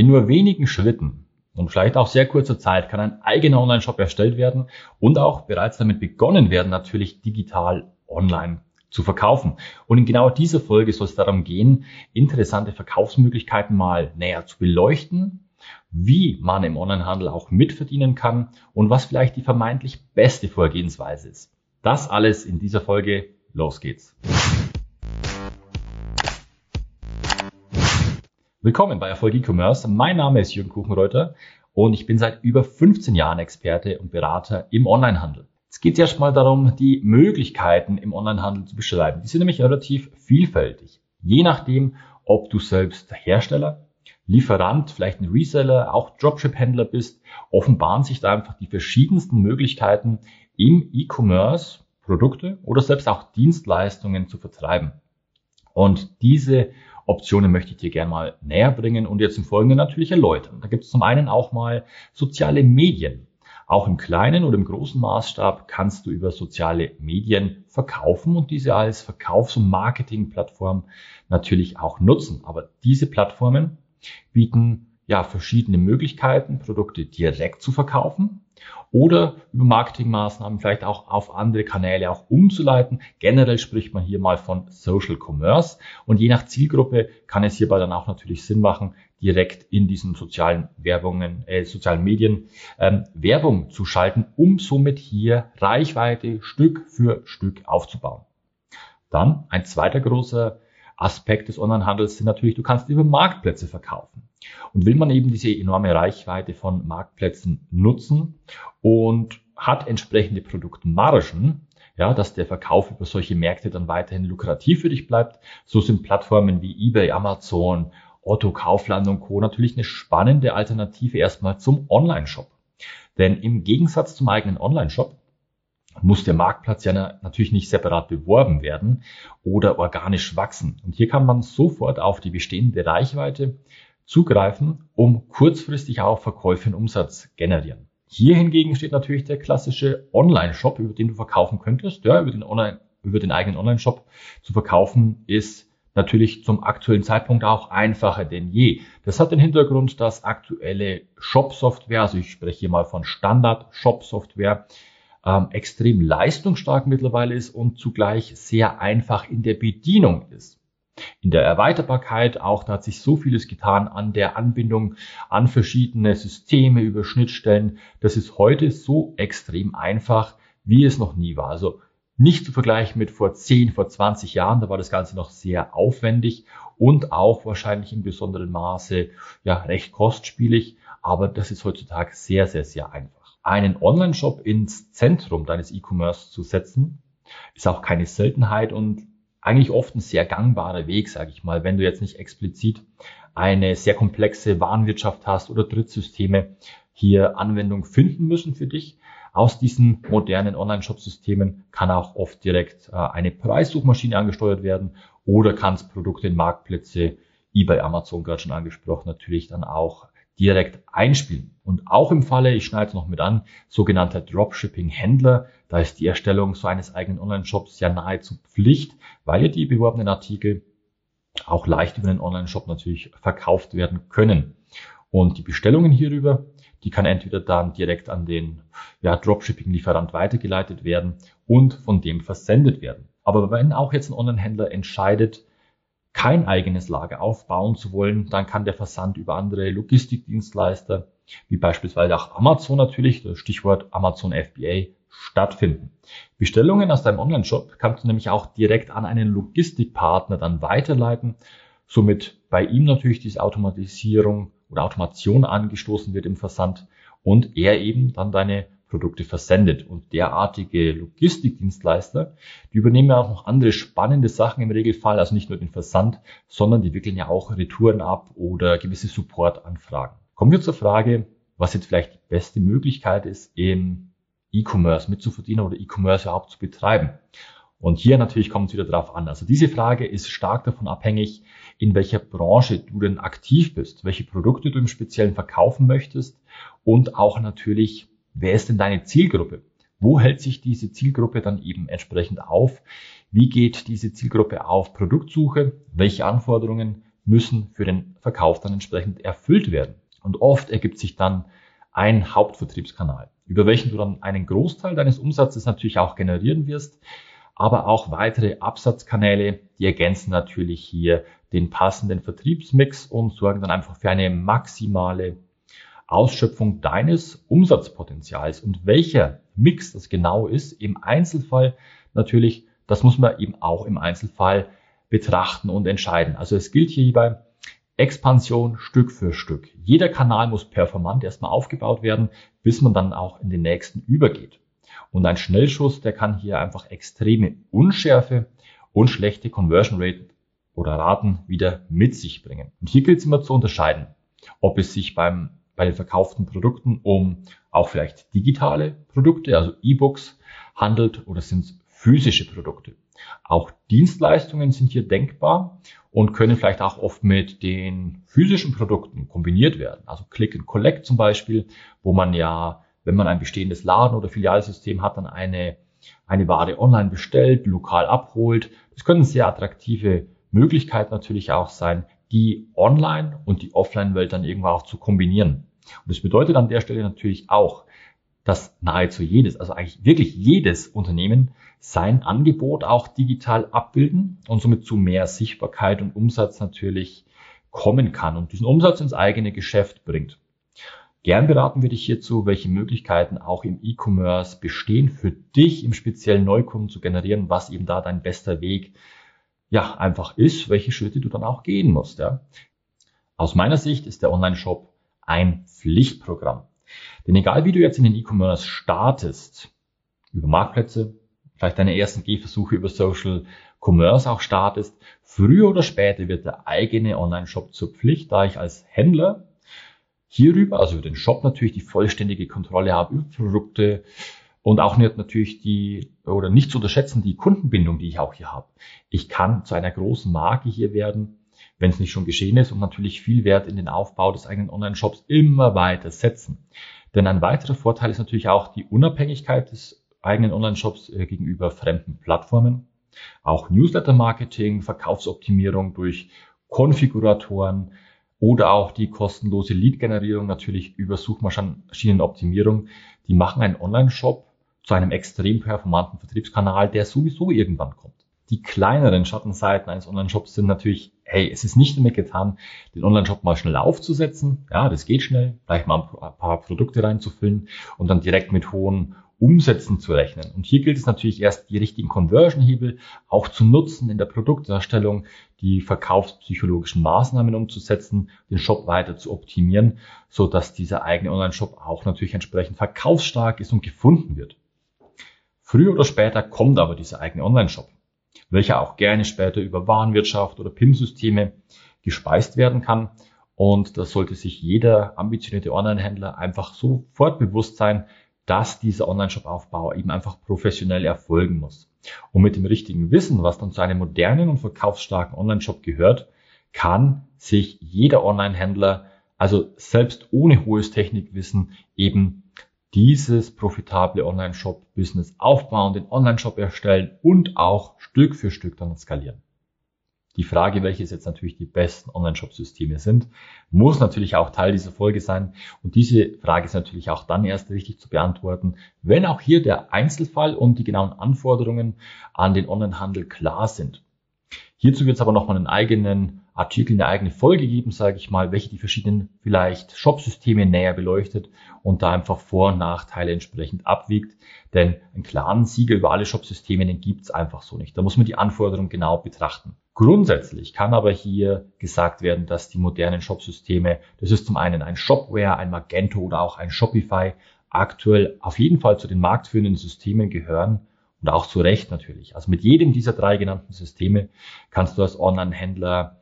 In nur wenigen Schritten und vielleicht auch sehr kurzer Zeit kann ein eigener Online-Shop erstellt werden und auch bereits damit begonnen werden, natürlich digital online zu verkaufen. Und in genau dieser Folge soll es darum gehen, interessante Verkaufsmöglichkeiten mal näher zu beleuchten, wie man im Onlinehandel auch mitverdienen kann und was vielleicht die vermeintlich beste Vorgehensweise ist. Das alles in dieser Folge. Los geht's. Willkommen bei Erfolg E-Commerce. Mein Name ist Jürgen Kuchenreuter und ich bin seit über 15 Jahren Experte und Berater im Onlinehandel. Es geht erstmal darum, die Möglichkeiten im Onlinehandel zu beschreiben. Die sind nämlich relativ vielfältig. Je nachdem, ob du selbst Hersteller, Lieferant, vielleicht ein Reseller, auch Dropship-Händler bist, offenbaren sich da einfach die verschiedensten Möglichkeiten im E-Commerce Produkte oder selbst auch Dienstleistungen zu vertreiben. Und diese Optionen möchte ich dir gerne mal näher bringen und jetzt im Folgenden natürlich erläutern. Da gibt es zum einen auch mal soziale Medien. Auch im kleinen oder im großen Maßstab kannst du über soziale Medien verkaufen und diese als Verkaufs- und Marketingplattform natürlich auch nutzen. Aber diese Plattformen bieten ja verschiedene Möglichkeiten, Produkte direkt zu verkaufen oder über Marketingmaßnahmen vielleicht auch auf andere Kanäle auch umzuleiten. Generell spricht man hier mal von Social Commerce und je nach Zielgruppe kann es hierbei dann auch natürlich Sinn machen, direkt in diesen sozialen Werbungen, äh, sozialen Medien ähm, Werbung zu schalten, um somit hier Reichweite Stück für Stück aufzubauen. Dann ein zweiter großer Aspekt des Onlinehandels sind natürlich, du kannst über Marktplätze verkaufen. Und will man eben diese enorme Reichweite von Marktplätzen nutzen und hat entsprechende Produktmargen, ja, dass der Verkauf über solche Märkte dann weiterhin lukrativ für dich bleibt, so sind Plattformen wie eBay, Amazon, Otto, Kaufland und Co. natürlich eine spannende Alternative erstmal zum Online-Shop. Denn im Gegensatz zum eigenen Online-Shop muss der Marktplatz ja natürlich nicht separat beworben werden oder organisch wachsen. Und hier kann man sofort auf die bestehende Reichweite zugreifen, um kurzfristig auch Verkäufe und Umsatz generieren. Hier hingegen steht natürlich der klassische Online-Shop, über den du verkaufen könntest. Ja, über den, Online, über den eigenen Online-Shop zu verkaufen ist natürlich zum aktuellen Zeitpunkt auch einfacher denn je. Das hat den Hintergrund, dass aktuelle Shop-Software, also ich spreche hier mal von Standard-Shop-Software, ähm, extrem leistungsstark mittlerweile ist und zugleich sehr einfach in der Bedienung ist. In der Erweiterbarkeit auch, da hat sich so vieles getan an der Anbindung an verschiedene Systeme über Schnittstellen. Das ist heute so extrem einfach, wie es noch nie war. Also nicht zu vergleichen mit vor 10, vor 20 Jahren, da war das Ganze noch sehr aufwendig und auch wahrscheinlich in besonderem Maße ja recht kostspielig, aber das ist heutzutage sehr, sehr, sehr einfach einen Online-Shop ins Zentrum deines E-Commerce zu setzen, ist auch keine Seltenheit und eigentlich oft ein sehr gangbarer Weg, sage ich mal, wenn du jetzt nicht explizit eine sehr komplexe Warenwirtschaft hast oder Drittsysteme hier Anwendung finden müssen für dich. Aus diesen modernen Online-Shop-Systemen kann auch oft direkt äh, eine Preissuchmaschine angesteuert werden oder kannst Produkte in Marktplätze, eBay, Amazon gerade schon angesprochen, natürlich dann auch direkt einspielen. Und auch im Falle, ich schneide es noch mit an, sogenannter Dropshipping-Händler, da ist die Erstellung so eines eigenen Online-Shops ja nahezu Pflicht, weil ja die beworbenen Artikel auch leicht über den Online-Shop natürlich verkauft werden können. Und die Bestellungen hierüber, die kann entweder dann direkt an den ja, Dropshipping-Lieferant weitergeleitet werden und von dem versendet werden. Aber wenn auch jetzt ein Online-Händler entscheidet, kein eigenes Lager aufbauen zu wollen, dann kann der Versand über andere Logistikdienstleister, wie beispielsweise auch Amazon natürlich, das Stichwort Amazon FBA, stattfinden. Bestellungen aus deinem Online-Shop kannst du nämlich auch direkt an einen Logistikpartner dann weiterleiten, somit bei ihm natürlich diese Automatisierung oder Automation angestoßen wird im Versand und er eben dann deine Produkte versendet. Und derartige Logistikdienstleister, die übernehmen ja auch noch andere spannende Sachen im Regelfall, also nicht nur den Versand, sondern die wickeln ja auch Retouren ab oder gewisse Supportanfragen. Kommen wir zur Frage, was jetzt vielleicht die beste Möglichkeit ist, im E-Commerce mitzuverdienen oder E-Commerce überhaupt zu betreiben. Und hier natürlich kommt es wieder drauf an. Also diese Frage ist stark davon abhängig, in welcher Branche du denn aktiv bist, welche Produkte du im Speziellen verkaufen möchtest und auch natürlich, wer ist denn deine Zielgruppe? Wo hält sich diese Zielgruppe dann eben entsprechend auf? Wie geht diese Zielgruppe auf Produktsuche? Welche Anforderungen müssen für den Verkauf dann entsprechend erfüllt werden? Und oft ergibt sich dann ein Hauptvertriebskanal, über welchen du dann einen Großteil deines Umsatzes natürlich auch generieren wirst, aber auch weitere Absatzkanäle, die ergänzen natürlich hier den passenden Vertriebsmix und sorgen dann einfach für eine maximale Ausschöpfung deines Umsatzpotenzials. Und welcher Mix das genau ist, im Einzelfall natürlich, das muss man eben auch im Einzelfall betrachten und entscheiden. Also es gilt hierbei Expansion Stück für Stück. Jeder Kanal muss performant erstmal aufgebaut werden, bis man dann auch in den nächsten übergeht. Und ein Schnellschuss, der kann hier einfach extreme Unschärfe und schlechte Conversion Rate oder Raten wieder mit sich bringen. Und hier gilt es immer zu unterscheiden, ob es sich beim, bei den verkauften Produkten um auch vielleicht digitale Produkte, also E-Books handelt oder sind es physische Produkte. Auch Dienstleistungen sind hier denkbar und können vielleicht auch oft mit den physischen Produkten kombiniert werden. Also Click and Collect zum Beispiel, wo man ja, wenn man ein bestehendes Laden- oder Filialsystem hat, dann eine, eine Ware online bestellt, lokal abholt. Das können sehr attraktive Möglichkeit natürlich auch sein, die Online- und die Offline-Welt dann irgendwo auch zu kombinieren. Und das bedeutet an der Stelle natürlich auch, dass nahezu jedes, also eigentlich wirklich jedes Unternehmen sein Angebot auch digital abbilden und somit zu mehr Sichtbarkeit und Umsatz natürlich kommen kann und diesen Umsatz ins eigene Geschäft bringt. Gern beraten wir dich hierzu, welche Möglichkeiten auch im E-Commerce bestehen, für dich im speziellen Neukunden zu generieren, was eben da dein bester Weg ja, einfach ist, welche Schritte du dann auch gehen musst. Ja. Aus meiner Sicht ist der Online-Shop ein Pflichtprogramm. Denn egal wie du jetzt in den E-Commerce startest, über Marktplätze, vielleicht deine ersten Gehversuche über Social Commerce auch startest, früher oder später wird der eigene Online-Shop zur Pflicht, da ich als Händler hierüber, also über den Shop natürlich die vollständige Kontrolle habe über Produkte, und auch nicht natürlich die, oder nicht zu unterschätzen, die Kundenbindung, die ich auch hier habe. Ich kann zu einer großen Marke hier werden, wenn es nicht schon geschehen ist und natürlich viel Wert in den Aufbau des eigenen Online-Shops immer weiter setzen. Denn ein weiterer Vorteil ist natürlich auch die Unabhängigkeit des eigenen Online-Shops äh, gegenüber fremden Plattformen. Auch Newsletter-Marketing, Verkaufsoptimierung durch Konfiguratoren, oder auch die kostenlose Lead-Generierung natürlich über Suchmaschinenoptimierung. Die machen einen Online-Shop zu einem extrem performanten Vertriebskanal, der sowieso irgendwann kommt. Die kleineren Schattenseiten eines Online-Shops sind natürlich, hey, es ist nicht damit getan, den Online-Shop mal schnell aufzusetzen. Ja, das geht schnell, vielleicht mal ein paar Produkte reinzufüllen und dann direkt mit hohen Umsätzen zu rechnen. Und hier gilt es natürlich erst, die richtigen Conversion-Hebel auch zu nutzen in der Produktdarstellung, die verkaufspsychologischen Maßnahmen umzusetzen, den Shop weiter zu optimieren, so dass dieser eigene Online-Shop auch natürlich entsprechend verkaufsstark ist und gefunden wird. Früher oder später kommt aber dieser eigene Online-Shop, welcher auch gerne später über Warenwirtschaft oder PIM-Systeme gespeist werden kann. Und da sollte sich jeder ambitionierte Online-Händler einfach sofort bewusst sein, dass dieser Online-Shop-Aufbau eben einfach professionell erfolgen muss. Und mit dem richtigen Wissen, was dann zu einem modernen und verkaufsstarken Online-Shop gehört, kann sich jeder Online-Händler, also selbst ohne hohes Technikwissen, eben dieses profitable Online-Shop-Business aufbauen, den Online-Shop erstellen und auch Stück für Stück dann skalieren. Die Frage, welches jetzt natürlich die besten Online-Shop-Systeme sind, muss natürlich auch Teil dieser Folge sein. Und diese Frage ist natürlich auch dann erst richtig zu beantworten, wenn auch hier der Einzelfall und die genauen Anforderungen an den Online-Handel klar sind. Hierzu wird es aber nochmal einen eigenen Artikel eine eigene Folge geben, sage ich mal, welche die verschiedenen vielleicht Shop-Systeme näher beleuchtet und da einfach Vor- und Nachteile entsprechend abwiegt. Denn einen klaren Sieger über alle Shop-Systeme, den gibt's einfach so nicht. Da muss man die Anforderungen genau betrachten. Grundsätzlich kann aber hier gesagt werden, dass die modernen Shop-Systeme, das ist zum einen ein Shopware, ein Magento oder auch ein Shopify, aktuell auf jeden Fall zu den marktführenden Systemen gehören und auch zu Recht natürlich. Also mit jedem dieser drei genannten Systeme kannst du als Online-Händler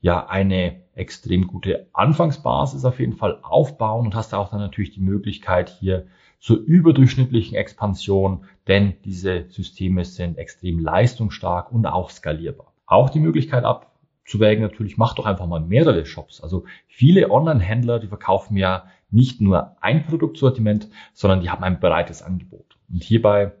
ja eine extrem gute Anfangsbasis auf jeden Fall aufbauen und hast auch dann natürlich die Möglichkeit hier zur überdurchschnittlichen Expansion, denn diese Systeme sind extrem leistungsstark und auch skalierbar. Auch die Möglichkeit abzuwägen natürlich, mach doch einfach mal mehrere Shops. Also viele Online-Händler, die verkaufen ja nicht nur ein Produktsortiment, sondern die haben ein breites Angebot. Und hierbei,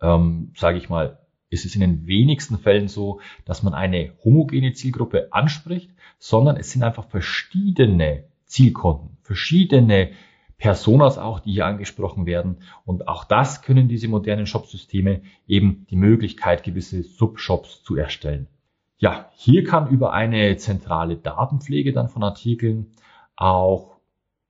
ähm, sage ich mal, ist in den wenigsten Fällen so, dass man eine homogene Zielgruppe anspricht, sondern es sind einfach verschiedene Zielkunden, verschiedene Personas auch, die hier angesprochen werden. Und auch das können diese modernen Shopsysteme eben die Möglichkeit, gewisse Subshops zu erstellen. Ja, hier kann über eine zentrale Datenpflege dann von Artikeln auch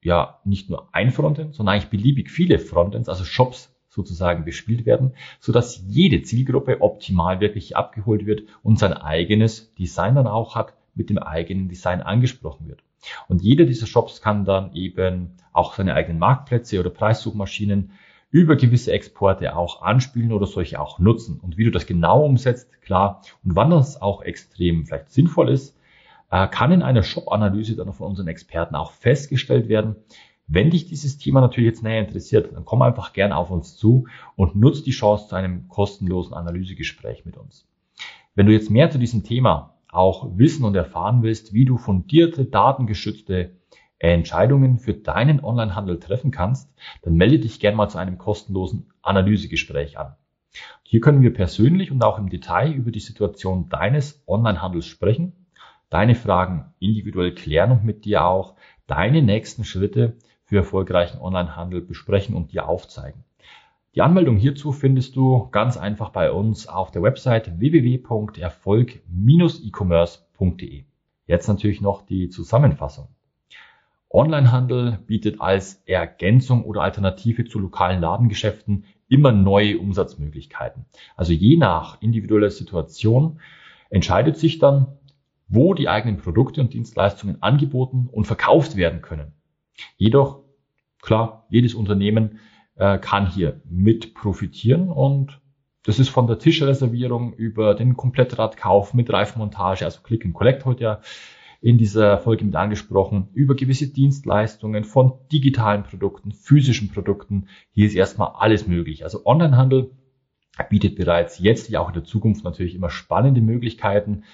ja nicht nur ein Frontend, sondern eigentlich beliebig viele Frontends, also Shops sozusagen bespielt werden, so dass jede Zielgruppe optimal wirklich abgeholt wird und sein eigenes Design dann auch hat, mit dem eigenen Design angesprochen wird. Und jeder dieser Shops kann dann eben auch seine eigenen Marktplätze oder Preissuchmaschinen über gewisse Exporte auch anspielen oder solche auch nutzen. Und wie du das genau umsetzt, klar, und wann das auch extrem vielleicht sinnvoll ist, äh, kann in einer Shop-Analyse dann von unseren Experten auch festgestellt werden. Wenn dich dieses Thema natürlich jetzt näher interessiert, dann komm einfach gern auf uns zu und nutz die Chance zu einem kostenlosen Analysegespräch mit uns. Wenn du jetzt mehr zu diesem Thema auch wissen und erfahren willst, wie du fundierte, datengeschützte Entscheidungen für deinen Onlinehandel treffen kannst, dann melde dich gern mal zu einem kostenlosen Analysegespräch an. Hier können wir persönlich und auch im Detail über die Situation deines Onlinehandels sprechen, deine Fragen individuell klären und mit dir auch deine nächsten Schritte für erfolgreichen Onlinehandel besprechen und dir aufzeigen. Die Anmeldung hierzu findest du ganz einfach bei uns auf der Website www.erfolg-e-commerce.de. Jetzt natürlich noch die Zusammenfassung. Onlinehandel bietet als Ergänzung oder Alternative zu lokalen Ladengeschäften immer neue Umsatzmöglichkeiten. Also je nach individueller Situation entscheidet sich dann, wo die eigenen Produkte und Dienstleistungen angeboten und verkauft werden können. Jedoch, klar, jedes Unternehmen äh, kann hier mit profitieren und das ist von der Tischreservierung über den Komplettradkauf mit Reifenmontage, also Click and Collect heute ja in dieser Folge mit angesprochen, über gewisse Dienstleistungen von digitalen Produkten, physischen Produkten. Hier ist erstmal alles möglich. Also Onlinehandel bietet bereits jetzt, wie auch in der Zukunft natürlich immer spannende Möglichkeiten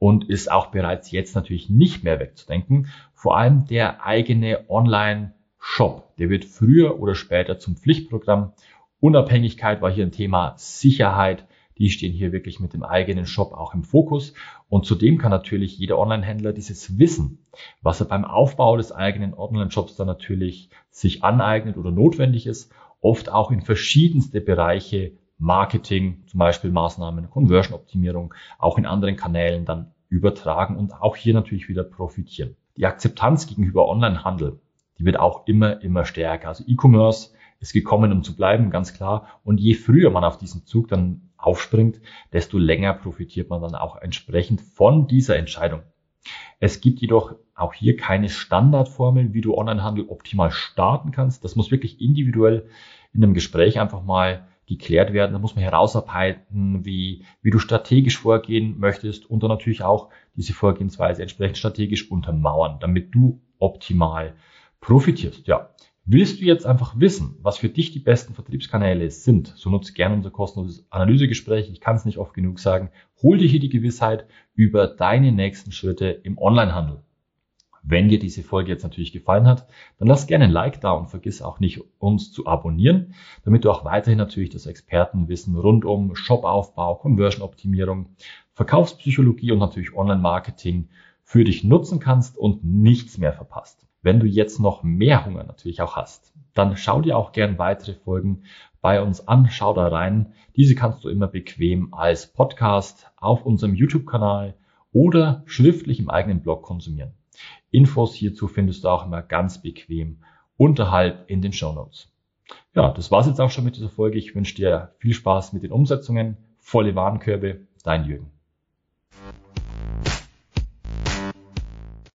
und ist auch bereits jetzt natürlich nicht mehr wegzudenken. Vor allem der eigene Online-Shop, der wird früher oder später zum Pflichtprogramm. Unabhängigkeit war hier ein Thema, Sicherheit, die stehen hier wirklich mit dem eigenen Shop auch im Fokus. Und zudem kann natürlich jeder Online-Händler dieses Wissen, was er beim Aufbau des eigenen Online-Shops dann natürlich sich aneignet oder notwendig ist, oft auch in verschiedenste Bereiche Marketing, zum Beispiel Maßnahmen, Conversion-Optimierung, auch in anderen Kanälen dann übertragen und auch hier natürlich wieder profitieren. Die Akzeptanz gegenüber Online-Handel, die wird auch immer, immer stärker. Also E-Commerce ist gekommen, um zu bleiben, ganz klar. Und je früher man auf diesen Zug dann aufspringt, desto länger profitiert man dann auch entsprechend von dieser Entscheidung. Es gibt jedoch auch hier keine Standardformel, wie du Onlinehandel optimal starten kannst. Das muss wirklich individuell in einem Gespräch einfach mal geklärt werden. Da muss man herausarbeiten, wie, wie du strategisch vorgehen möchtest und dann natürlich auch diese Vorgehensweise entsprechend strategisch untermauern, damit du optimal profitierst. Ja. Willst du jetzt einfach wissen, was für dich die besten Vertriebskanäle sind, so nutze gerne unser kostenloses Analysegespräch. Ich kann es nicht oft genug sagen. Hol dir hier die Gewissheit über deine nächsten Schritte im Onlinehandel. Wenn dir diese Folge jetzt natürlich gefallen hat, dann lass gerne ein Like da und vergiss auch nicht, uns zu abonnieren, damit du auch weiterhin natürlich das Expertenwissen rund um Shopaufbau, Conversion-Optimierung, Verkaufspsychologie und natürlich Online-Marketing für dich nutzen kannst und nichts mehr verpasst. Wenn du jetzt noch mehr Hunger natürlich auch hast, dann schau dir auch gern weitere Folgen bei uns an, schau da rein. Diese kannst du immer bequem als Podcast auf unserem YouTube-Kanal oder schriftlich im eigenen Blog konsumieren. Infos hierzu findest du auch immer ganz bequem unterhalb in den Show Notes. Ja, das war's jetzt auch schon mit dieser Folge. Ich wünsche dir viel Spaß mit den Umsetzungen, volle Warenkörbe, dein Jürgen.